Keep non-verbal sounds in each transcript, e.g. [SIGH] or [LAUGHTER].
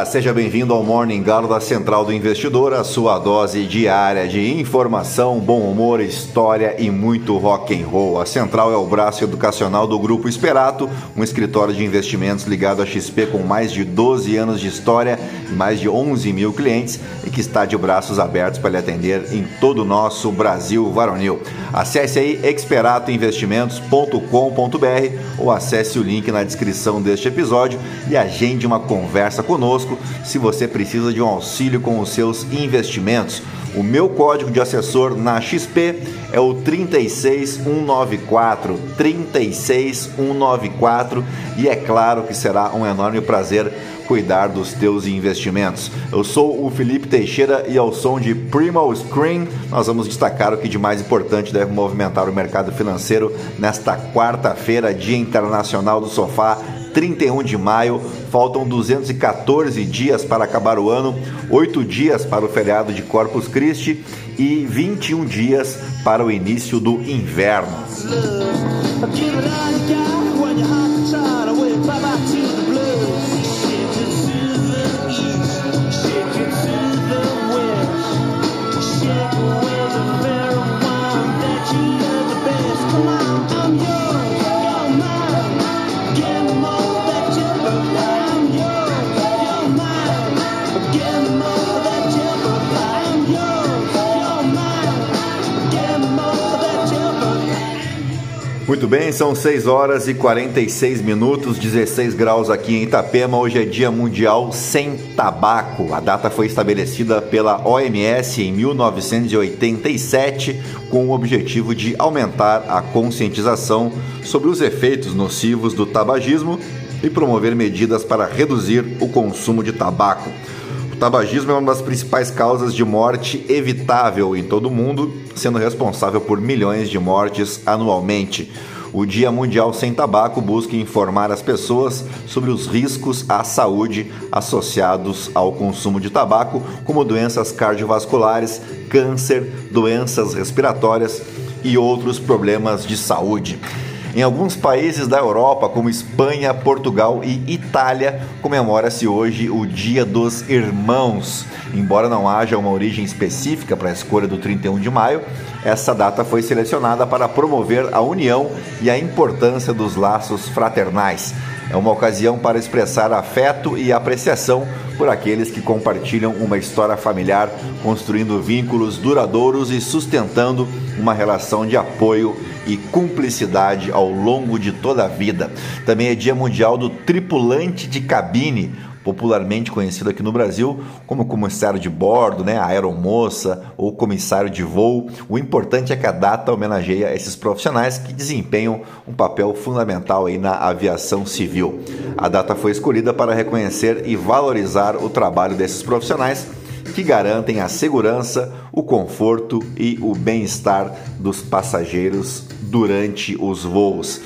dia! Seja bem-vindo ao Morning Galo da Central do Investidor, a sua dose diária de informação, bom humor, história e muito rock and roll. A Central é o braço educacional do Grupo Esperato, um escritório de investimentos ligado à XP com mais de 12 anos de história mais de 11 mil clientes e que está de braços abertos para lhe atender em todo o nosso Brasil varonil. Acesse aí experatoinvestimentos.com.br ou acesse o link na descrição deste episódio e agende uma conversa conosco se você precisa de um auxílio com os seus investimentos. O meu código de assessor na XP é o 36194, 36194 e é claro que será um enorme prazer cuidar dos teus investimentos. Eu sou o Felipe Teixeira e ao som de Primal Screen, nós vamos destacar o que de mais importante deve movimentar o mercado financeiro nesta quarta-feira, Dia Internacional do Sofá, 31 de maio. Faltam 214 dias para acabar o ano, 8 dias para o feriado de Corpus Christi e 21 dias para o início do inverno. Bem, são 6 horas e 46 minutos, 16 graus aqui em Itapema. Hoje é Dia Mundial Sem Tabaco. A data foi estabelecida pela OMS em 1987 com o objetivo de aumentar a conscientização sobre os efeitos nocivos do tabagismo e promover medidas para reduzir o consumo de tabaco tabagismo é uma das principais causas de morte evitável em todo o mundo, sendo responsável por milhões de mortes anualmente. O Dia Mundial Sem Tabaco busca informar as pessoas sobre os riscos à saúde associados ao consumo de tabaco, como doenças cardiovasculares, câncer, doenças respiratórias e outros problemas de saúde. Em alguns países da Europa, como Espanha, Portugal e Itália, comemora-se hoje o Dia dos Irmãos. Embora não haja uma origem específica para a escolha do 31 de maio, essa data foi selecionada para promover a união e a importância dos laços fraternais. É uma ocasião para expressar afeto e apreciação por aqueles que compartilham uma história familiar, construindo vínculos duradouros e sustentando uma relação de apoio e cumplicidade ao longo de toda a vida. Também é Dia Mundial do Tripulante de Cabine, popularmente conhecido aqui no Brasil como comissário de bordo, né, aeromoça ou comissário de voo. O importante é que a data homenageia esses profissionais que desempenham um papel fundamental aí na aviação civil. A data foi escolhida para reconhecer e valorizar o trabalho desses profissionais que garantem a segurança, o conforto e o bem-estar dos passageiros durante os voos.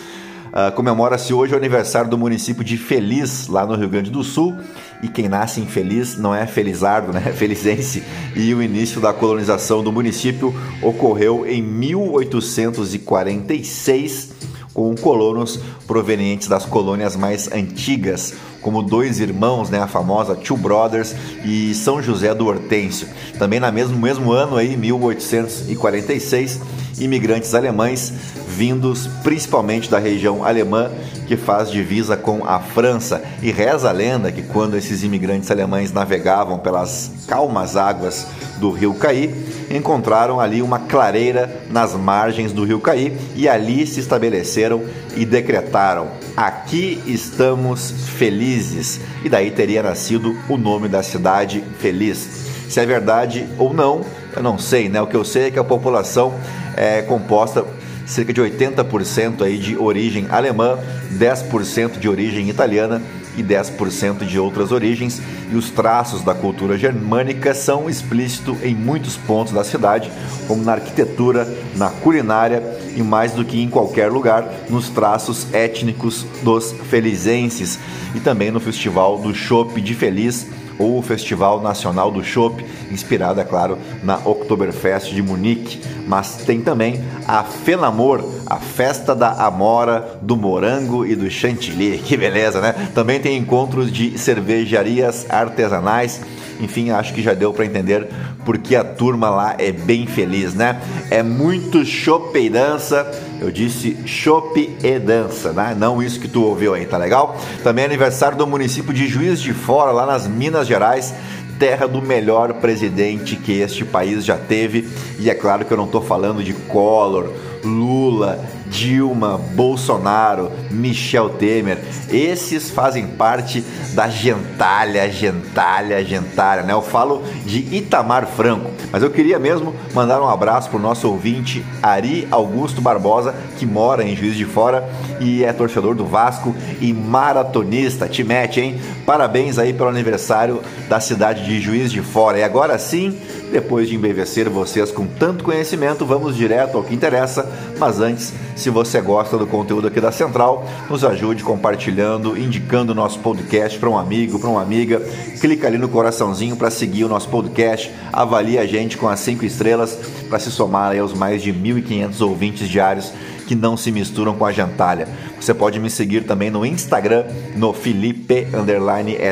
Uh, Comemora-se hoje o aniversário do município de Feliz, lá no Rio Grande do Sul. E quem nasce em Feliz não é felizardo, né? É [LAUGHS] felizense. E o início da colonização do município ocorreu em 1846 com colonos provenientes das colônias mais antigas, como dois irmãos, né, a famosa Two Brothers e São José do Hortêncio. Também no mesmo, mesmo ano, aí, 1846, imigrantes alemães vindos principalmente da região alemã que faz divisa com a França. E reza a lenda que quando esses imigrantes alemães navegavam pelas calmas águas do rio Caí, encontraram ali uma clareira nas margens do rio Caí e ali se estabeleceram e decretaram: Aqui estamos felizes. E daí teria nascido o nome da cidade Feliz. Se é verdade ou não, eu não sei, né? O que eu sei é que a população é composta cerca de 80% aí de origem alemã, 10% de origem italiana e 10% de outras origens, e os traços da cultura germânica são explícitos em muitos pontos da cidade, como na arquitetura, na culinária e mais do que em qualquer lugar, nos traços étnicos dos felizenses e também no Festival do Chopp de Feliz, ou o Festival Nacional do Chopp, inspirado, é claro, na Oktoberfest de Munique. Mas tem também a Fenamor, a festa da amora, do morango e do chantilly. Que beleza, né? Também tem encontros de cervejarias artesanais. Enfim, acho que já deu para entender porque a turma lá é bem feliz, né? É muito chope e dança. Eu disse chope e dança, né? Não isso que tu ouviu aí, tá legal? Também é aniversário do município de Juiz de Fora, lá nas Minas Gerais terra do melhor presidente que este país já teve. E é claro que eu não estou falando de Collor, Lula, Dilma, Bolsonaro, Michel Temer, esses fazem parte da gentalha, gentalha, gentalha, né? Eu falo de Itamar Franco, mas eu queria mesmo mandar um abraço pro nosso ouvinte Ari Augusto Barbosa, que mora em Juiz de Fora e é torcedor do Vasco e maratonista. Te mete, hein? Parabéns aí pelo aniversário da cidade de Juiz de Fora. E agora sim, depois de embevecer vocês com tanto conhecimento, vamos direto ao que interessa. Mas antes, se você gosta do conteúdo aqui da Central, nos ajude compartilhando, indicando o nosso podcast para um amigo, para uma amiga. Clica ali no coraçãozinho para seguir o nosso podcast. Avalie a gente com as cinco estrelas para se somar aos mais de 1.500 ouvintes diários que não se misturam com a gentalha. Você pode me seguir também no Instagram, no Felipe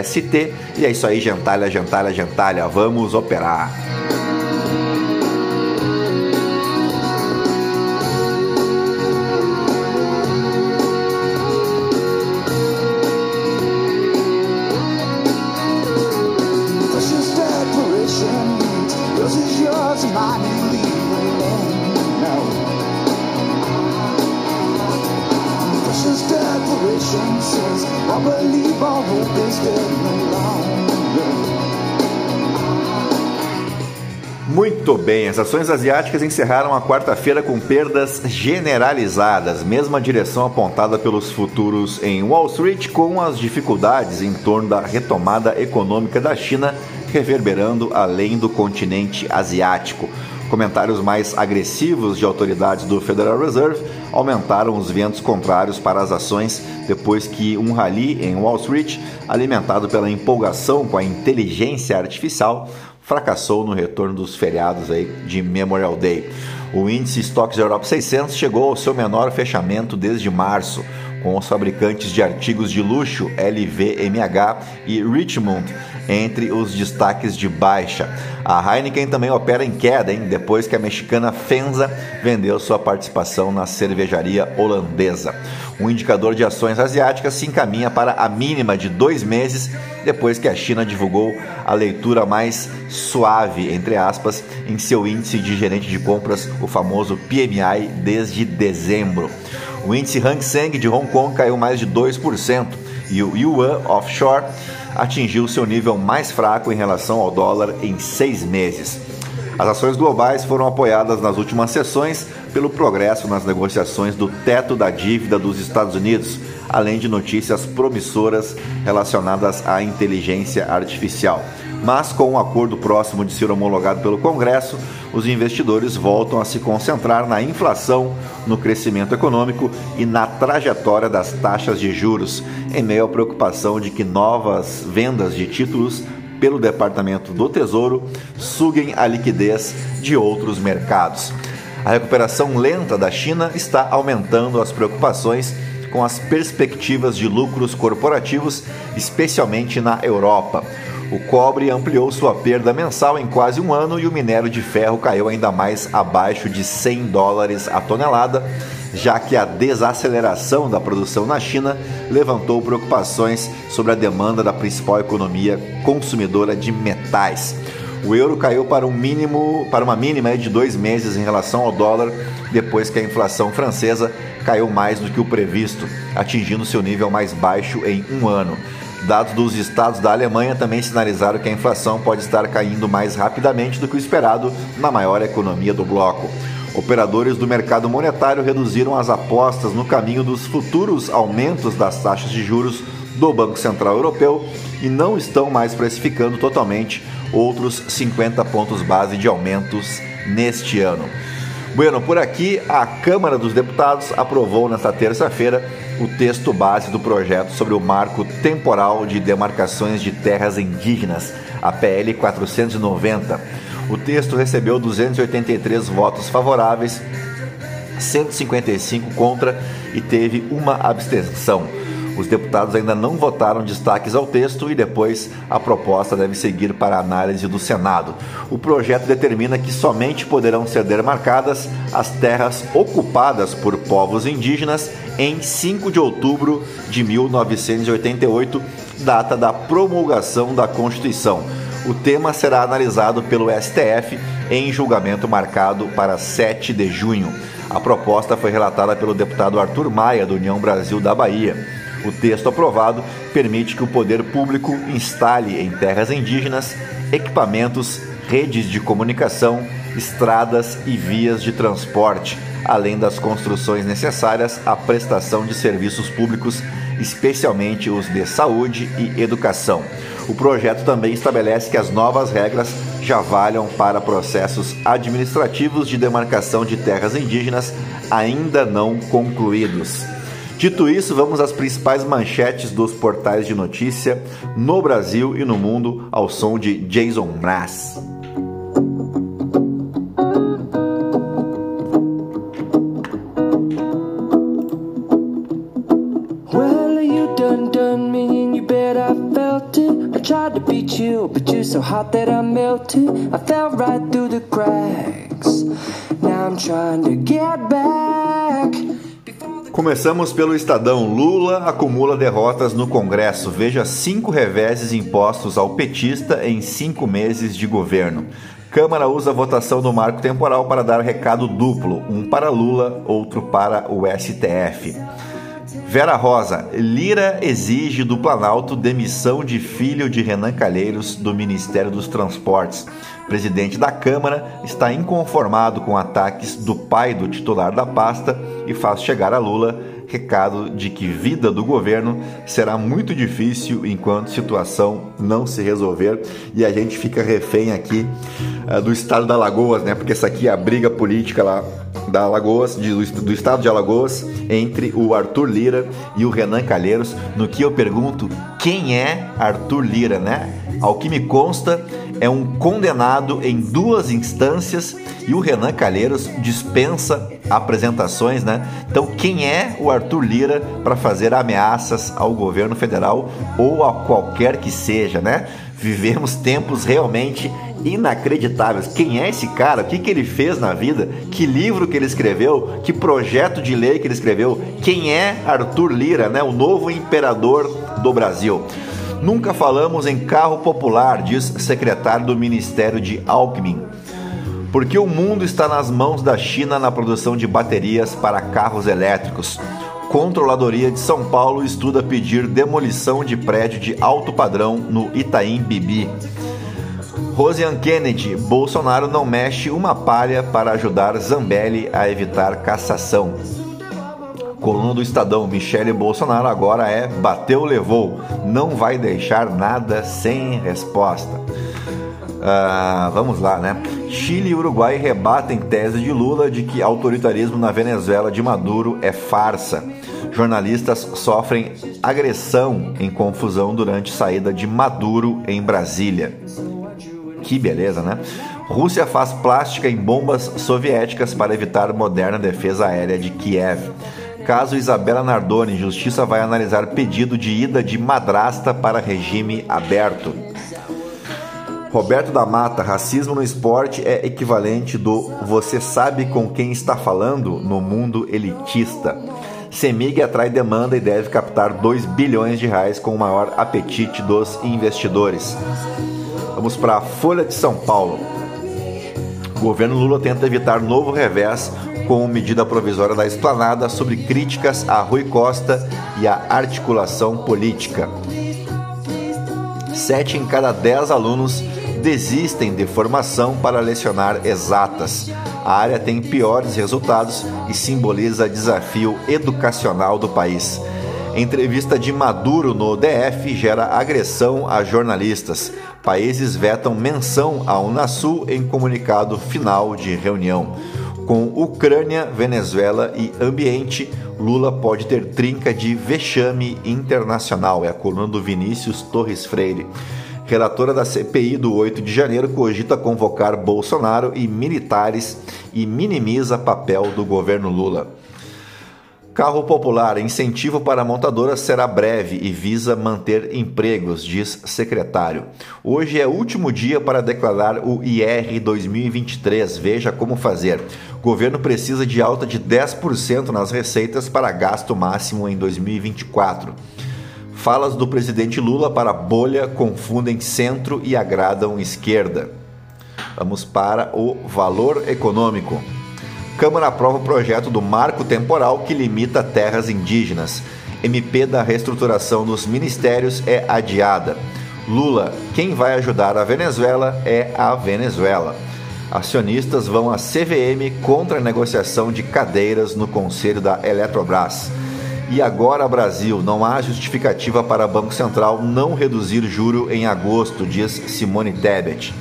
ST. E é isso aí, gentalha, gentalha, gentalha. Vamos operar! As ações asiáticas encerraram a quarta-feira com perdas generalizadas, mesma direção apontada pelos futuros em Wall Street, com as dificuldades em torno da retomada econômica da China reverberando além do continente asiático. Comentários mais agressivos de autoridades do Federal Reserve aumentaram os ventos contrários para as ações depois que um rally em Wall Street, alimentado pela empolgação com a inteligência artificial, fracassou no retorno dos feriados aí de Memorial Day. O índice Stocks Europe 600 chegou ao seu menor fechamento desde março, com os fabricantes de artigos de luxo LVMH e Richmond entre os destaques de baixa. A Heineken também opera em queda, hein, depois que a mexicana Fenza vendeu sua participação na cervejaria holandesa. O indicador de ações asiáticas se encaminha para a mínima de dois meses depois que a China divulgou a leitura mais suave, entre aspas, em seu índice de gerente de compras, o famoso PMI, desde dezembro. O índice Hang Seng de Hong Kong caiu mais de 2% e o Yuan Offshore atingiu seu nível mais fraco em relação ao dólar em seis meses. As ações globais foram apoiadas nas últimas sessões pelo progresso nas negociações do teto da dívida dos Estados Unidos, além de notícias promissoras relacionadas à inteligência artificial. Mas com um acordo próximo de ser homologado pelo Congresso, os investidores voltam a se concentrar na inflação, no crescimento econômico e na trajetória das taxas de juros, em meio à preocupação de que novas vendas de títulos pelo Departamento do Tesouro suguem a liquidez de outros mercados. A recuperação lenta da China está aumentando as preocupações com as perspectivas de lucros corporativos, especialmente na Europa. O cobre ampliou sua perda mensal em quase um ano e o minério de ferro caiu ainda mais abaixo de 100 dólares a tonelada, já que a desaceleração da produção na China levantou preocupações sobre a demanda da principal economia consumidora de metais. O euro caiu para um mínimo, para uma mínima de dois meses em relação ao dólar, depois que a inflação francesa caiu mais do que o previsto, atingindo seu nível mais baixo em um ano. Dados dos estados da Alemanha também sinalizaram que a inflação pode estar caindo mais rapidamente do que o esperado na maior economia do bloco. Operadores do mercado monetário reduziram as apostas no caminho dos futuros aumentos das taxas de juros do Banco Central Europeu e não estão mais precificando totalmente outros 50 pontos base de aumentos neste ano. Bueno, por aqui, a Câmara dos Deputados aprovou nesta terça-feira o texto base do projeto sobre o marco temporal de demarcações de terras indígenas, a PL 490. O texto recebeu 283 votos favoráveis, 155 contra e teve uma abstenção. Os deputados ainda não votaram destaques ao texto e depois a proposta deve seguir para análise do Senado. O projeto determina que somente poderão ser demarcadas as terras ocupadas por povos indígenas em 5 de outubro de 1988, data da promulgação da Constituição. O tema será analisado pelo STF em julgamento marcado para 7 de junho. A proposta foi relatada pelo deputado Arthur Maia, do União Brasil da Bahia. O texto aprovado permite que o poder público instale em terras indígenas equipamentos, redes de comunicação, estradas e vias de transporte, além das construções necessárias à prestação de serviços públicos, especialmente os de saúde e educação. O projeto também estabelece que as novas regras já valham para processos administrativos de demarcação de terras indígenas ainda não concluídos. Dito isso, vamos às principais manchetes dos portais de notícia no Brasil e no mundo ao som de Jason Mraz. Hot that I melted. I fell right through the cracks. Now I'm trying to get back. Começamos pelo Estadão. Lula acumula derrotas no Congresso. Veja cinco reveses impostos ao petista em cinco meses de governo. Câmara usa a votação do marco temporal para dar recado duplo: um para Lula, outro para o STF. Vera Rosa, Lira exige do Planalto demissão de filho de Renan Calheiros do Ministério dos Transportes. Presidente da Câmara está inconformado com ataques do pai do titular da pasta e faz chegar a Lula recado de que vida do governo será muito difícil enquanto situação não se resolver e a gente fica refém aqui uh, do estado da Alagoas, né? Porque essa aqui é a briga política lá da Alagoas, de, do estado de Alagoas, entre o Arthur Lira e o Renan Calheiros, no que eu pergunto quem é Arthur Lira, né? Ao que me consta, é um condenado em duas instâncias e o Renan Calheiros dispensa apresentações, né? Então, quem é o Arthur Lira para fazer ameaças ao governo federal ou a qualquer que seja, né? Vivemos tempos realmente inacreditáveis. Quem é esse cara? O que, que ele fez na vida? Que livro que ele escreveu? Que projeto de lei que ele escreveu? Quem é Arthur Lira, né? O novo imperador do Brasil. Nunca falamos em carro popular, diz secretário do Ministério de Alckmin. Porque o mundo está nas mãos da China na produção de baterias para carros elétricos. Controladoria de São Paulo estuda pedir demolição de prédio de alto padrão no Itaim Bibi. Rosian Kennedy, Bolsonaro não mexe uma palha para ajudar Zambelli a evitar cassação. Coluna do Estadão, Michele Bolsonaro agora é bateu, levou, não vai deixar nada sem resposta. Uh, vamos lá, né? Chile e Uruguai rebatem tese de Lula de que autoritarismo na Venezuela de Maduro é farsa. Jornalistas sofrem agressão em confusão durante saída de Maduro em Brasília. Que beleza, né? Rússia faz plástica em bombas soviéticas para evitar moderna defesa aérea de Kiev. Caso Isabela Nardoni, Justiça vai analisar pedido de ida de madrasta para regime aberto. Roberto da Mata, racismo no esporte é equivalente do você sabe com quem está falando no mundo elitista. Semig atrai demanda e deve captar 2 bilhões de reais com o maior apetite dos investidores. Vamos para a Folha de São Paulo. O governo Lula tenta evitar novo revés com medida provisória da esplanada sobre críticas a Rui Costa e a articulação política. Sete em cada dez alunos desistem de formação para lecionar exatas. A área tem piores resultados e simboliza desafio educacional do país. Entrevista de Maduro no DF gera agressão a jornalistas. Países vetam menção à Unasul em comunicado final de reunião. Com Ucrânia, Venezuela e ambiente, Lula pode ter trinca de vexame internacional. É a coluna do Vinícius Torres Freire. Relatora da CPI do 8 de janeiro cogita convocar Bolsonaro e militares e minimiza papel do governo Lula. Carro popular, incentivo para montadoras será breve e visa manter empregos, diz secretário. Hoje é último dia para declarar o IR 2023. Veja como fazer. Governo precisa de alta de 10% nas receitas para gasto máximo em 2024. Falas do presidente Lula para bolha confundem centro e agradam esquerda. Vamos para o valor econômico. Câmara aprova o projeto do marco temporal que limita terras indígenas. MP da reestruturação dos ministérios é adiada. Lula, quem vai ajudar a Venezuela é a Venezuela. Acionistas vão à CVM contra a negociação de cadeiras no conselho da Eletrobras. E agora, Brasil, não há justificativa para Banco Central não reduzir juro em agosto, diz Simone Tebet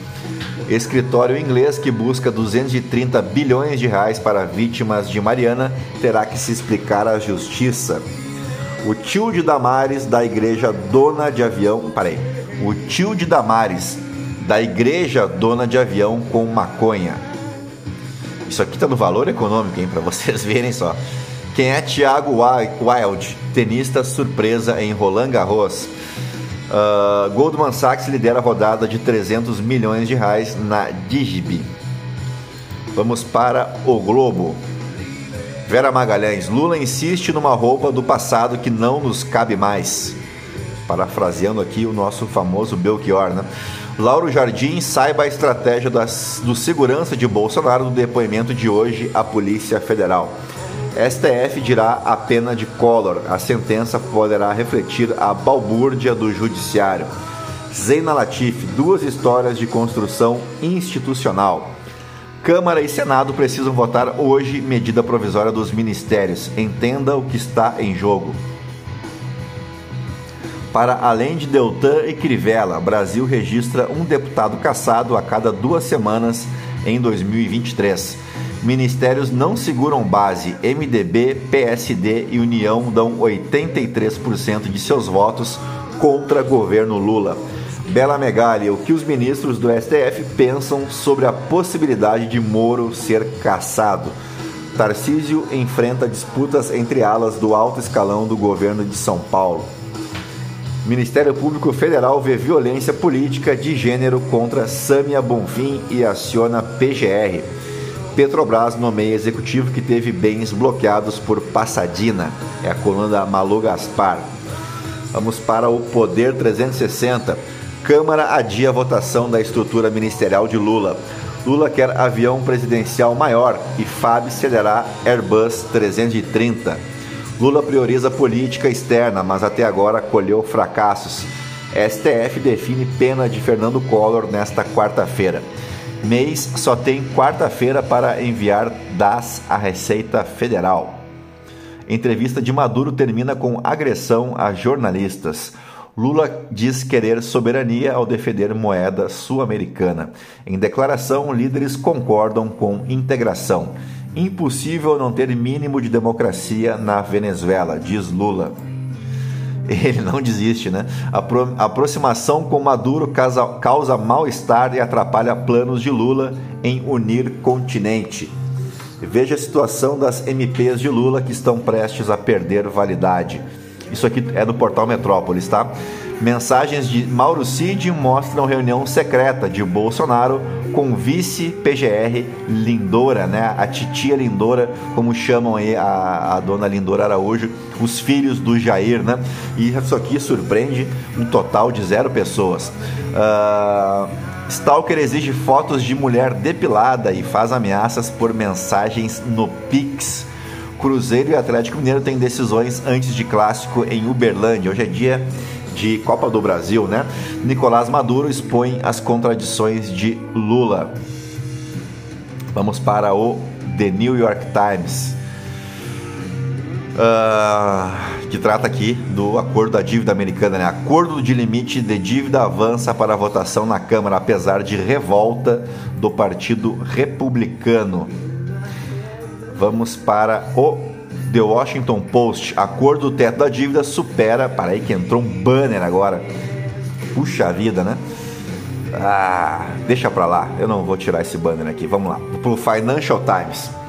escritório inglês que busca 230 bilhões de reais para vítimas de Mariana terá que se explicar à justiça. O tio de Damares da igreja dona de avião, parei. O tio de Damares da igreja dona de avião com maconha. Isso aqui tá no valor econômico, hein, para [LAUGHS] vocês verem só. Quem é Thiago Wild, tenista surpresa em Roland Garros? Uh, Goldman Sachs lidera a rodada de 300 milhões de reais na Digib. Vamos para o Globo. Vera Magalhães, Lula insiste numa roupa do passado que não nos cabe mais. Parafraseando aqui o nosso famoso Belchior, né? Lauro Jardim saiba a estratégia das, do segurança de Bolsonaro no depoimento de hoje à Polícia Federal. STF dirá a pena de Collor. A sentença poderá refletir a balbúrdia do judiciário. Zeina Latif, duas histórias de construção institucional. Câmara e Senado precisam votar hoje medida provisória dos ministérios. Entenda o que está em jogo. Para além de Deltan e Crivella, Brasil registra um deputado caçado a cada duas semanas em 2023. Ministérios não seguram base. MDB, PSD e União dão 83% de seus votos contra governo Lula. Bela Megali, o que os ministros do STF pensam sobre a possibilidade de Moro ser caçado? Tarcísio enfrenta disputas entre alas do alto escalão do governo de São Paulo. Ministério Público Federal vê violência política de gênero contra Sâmia Bonfim e aciona PGR. Petrobras nomeia executivo que teve bens bloqueados por Passadina. É a coluna da Malu Gaspar. Vamos para o Poder 360. Câmara adia a votação da estrutura ministerial de Lula. Lula quer avião presidencial maior e FAB cederá Airbus 330. Lula prioriza política externa, mas até agora colheu fracassos. STF define pena de Fernando Collor nesta quarta-feira. Mês só tem quarta-feira para enviar das à Receita Federal. Entrevista de Maduro termina com agressão a jornalistas. Lula diz querer soberania ao defender moeda sul-americana. Em declaração, líderes concordam com integração. Impossível não ter mínimo de democracia na Venezuela, diz Lula. [LAUGHS] ele não desiste, né? A, pro, a aproximação com Maduro causa, causa mal-estar e atrapalha planos de Lula em unir continente. Veja a situação das MPs de Lula que estão prestes a perder validade. Isso aqui é do portal Metrópolis, tá? Mensagens de Mauro Cid mostram reunião secreta de Bolsonaro com vice-PGR Lindora, né? A titia Lindora, como chamam aí a, a dona Lindora Araújo, os filhos do Jair, né? E isso aqui surpreende um total de zero pessoas. Uh, Stalker exige fotos de mulher depilada e faz ameaças por mensagens no Pix. Cruzeiro e Atlético Mineiro têm decisões antes de clássico em Uberlândia. Hoje é dia de Copa do Brasil, né? Nicolás Maduro expõe as contradições de Lula. Vamos para o The New York Times, uh, que trata aqui do acordo da dívida americana, né? Acordo de limite de dívida avança para votação na Câmara, apesar de revolta do Partido Republicano. Vamos para o The Washington Post. Acordo do teto da dívida supera. Para aí que entrou um banner agora. Puxa vida, né? Ah, deixa pra lá. Eu não vou tirar esse banner aqui. Vamos lá. Pro Financial Times.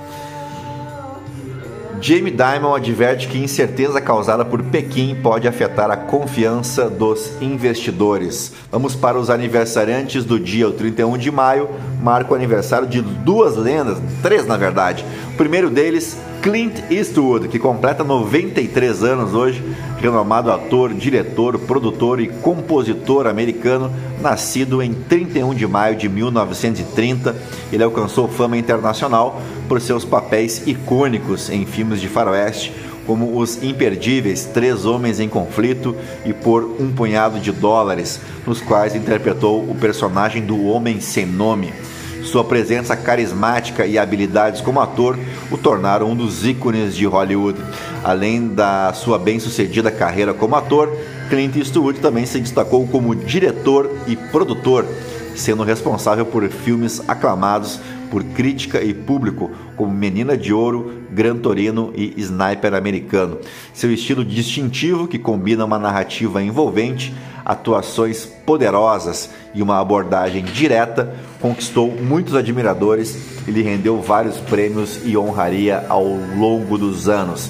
Jamie Dimon adverte que incerteza causada por Pequim pode afetar a confiança dos investidores. Vamos para os aniversariantes do dia, o 31 de maio, marca o aniversário de duas lendas, três na verdade. O primeiro deles, Clint Eastwood, que completa 93 anos hoje, renomado ator, diretor, produtor e compositor americano, nascido em 31 de maio de 1930. Ele alcançou fama internacional por seus papéis icônicos em filmes de faroeste, como os imperdíveis Três Homens em Conflito e Por um Punhado de Dólares, nos quais interpretou o personagem do Homem Sem Nome. Sua presença carismática e habilidades como ator o tornaram um dos ícones de Hollywood. Além da sua bem-sucedida carreira como ator, Clint Eastwood também se destacou como diretor e produtor, sendo responsável por filmes aclamados por crítica e público, como Menina de Ouro, Gran Torino e Sniper Americano. Seu estilo distintivo, que combina uma narrativa envolvente, atuações poderosas e uma abordagem direta, conquistou muitos admiradores e lhe rendeu vários prêmios e honraria ao longo dos anos.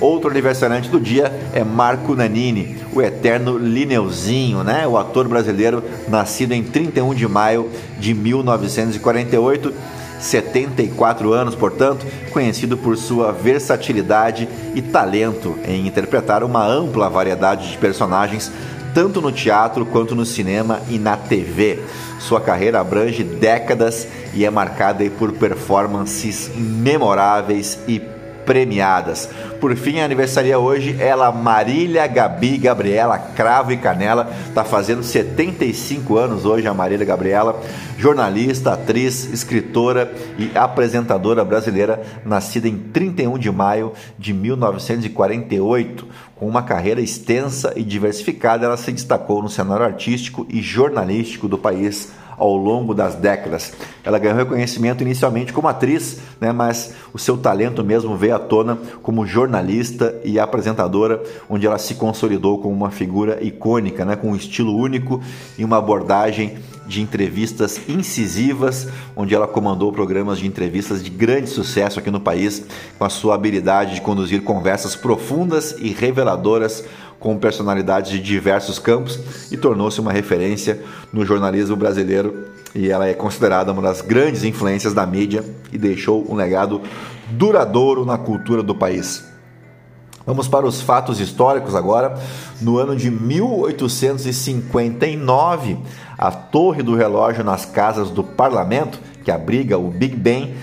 Outro aniversariante do dia é Marco Nanini, o eterno Lineuzinho, né? O ator brasileiro nascido em 31 de maio de 1948 74 anos, portanto, conhecido por sua versatilidade e talento em interpretar uma ampla variedade de personagens, tanto no teatro quanto no cinema e na TV. Sua carreira abrange décadas e é marcada por performances memoráveis e premiadas. Por fim, aniversaria hoje ela, Marília Gabi Gabriela, Cravo e Canela, está fazendo 75 anos hoje a Marília Gabriela, jornalista, atriz, escritora e apresentadora brasileira, nascida em 31 de maio de 1948. Com uma carreira extensa e diversificada, ela se destacou no cenário artístico e jornalístico do país ao longo das décadas. Ela ganhou reconhecimento inicialmente como atriz, né, mas o seu talento mesmo veio à tona como jornalista e apresentadora, onde ela se consolidou como uma figura icônica, né, com um estilo único e uma abordagem de entrevistas incisivas, onde ela comandou programas de entrevistas de grande sucesso aqui no país, com a sua habilidade de conduzir conversas profundas e reveladoras com personalidades de diversos campos e tornou-se uma referência no jornalismo brasileiro e ela é considerada uma das grandes influências da mídia e deixou um legado duradouro na cultura do país. Vamos para os fatos históricos agora. No ano de 1859, a torre do relógio nas casas do parlamento, que abriga o Big Ben,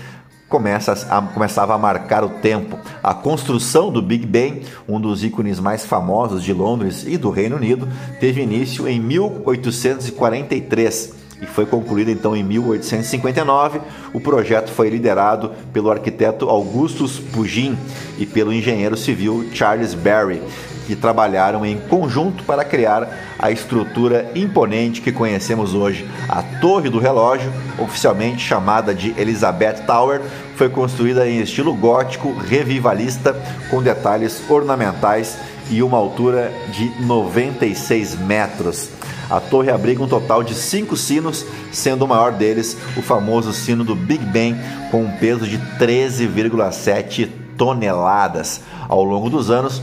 começa a, começava a marcar o tempo. A construção do Big Ben, um dos ícones mais famosos de Londres e do Reino Unido, teve início em 1843 e foi concluída então em 1859. O projeto foi liderado pelo arquiteto Augustus Pugin e pelo engenheiro civil Charles Barry, que trabalharam em conjunto para criar a estrutura imponente que conhecemos hoje. A Torre do Relógio, oficialmente chamada de Elizabeth Tower, foi construída em estilo gótico revivalista, com detalhes ornamentais e uma altura de 96 metros. A torre abriga um total de cinco sinos, sendo o maior deles o famoso sino do Big Ben, com um peso de 13,7 toneladas. Ao longo dos anos,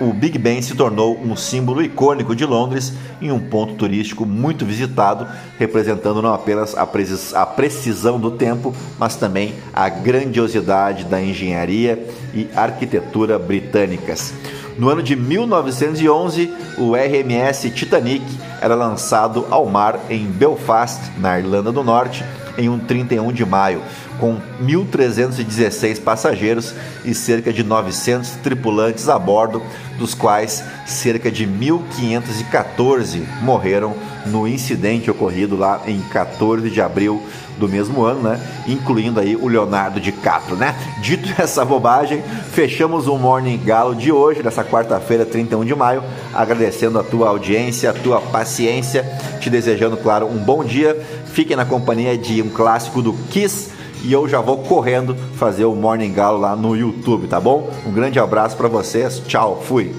o Big Ben se tornou um símbolo icônico de Londres e um ponto turístico muito visitado, representando não apenas a precisão do tempo, mas também a grandiosidade da engenharia e arquitetura britânicas. No ano de 1911, o RMS Titanic era lançado ao mar em Belfast, na Irlanda do Norte, em um 31 de maio com 1.316 passageiros e cerca de 900 tripulantes a bordo, dos quais cerca de 1.514 morreram no incidente ocorrido lá em 14 de abril do mesmo ano, né? Incluindo aí o Leonardo DiCaprio, né? Dito [LAUGHS] essa bobagem, fechamos o Morning Galo de hoje, dessa quarta-feira, 31 de maio, agradecendo a tua audiência, a tua paciência, te desejando, claro, um bom dia. Fiquem na companhia de um clássico do Kiss e eu já vou correndo fazer o Morning Galo lá no YouTube, tá bom? Um grande abraço para vocês. Tchau, fui.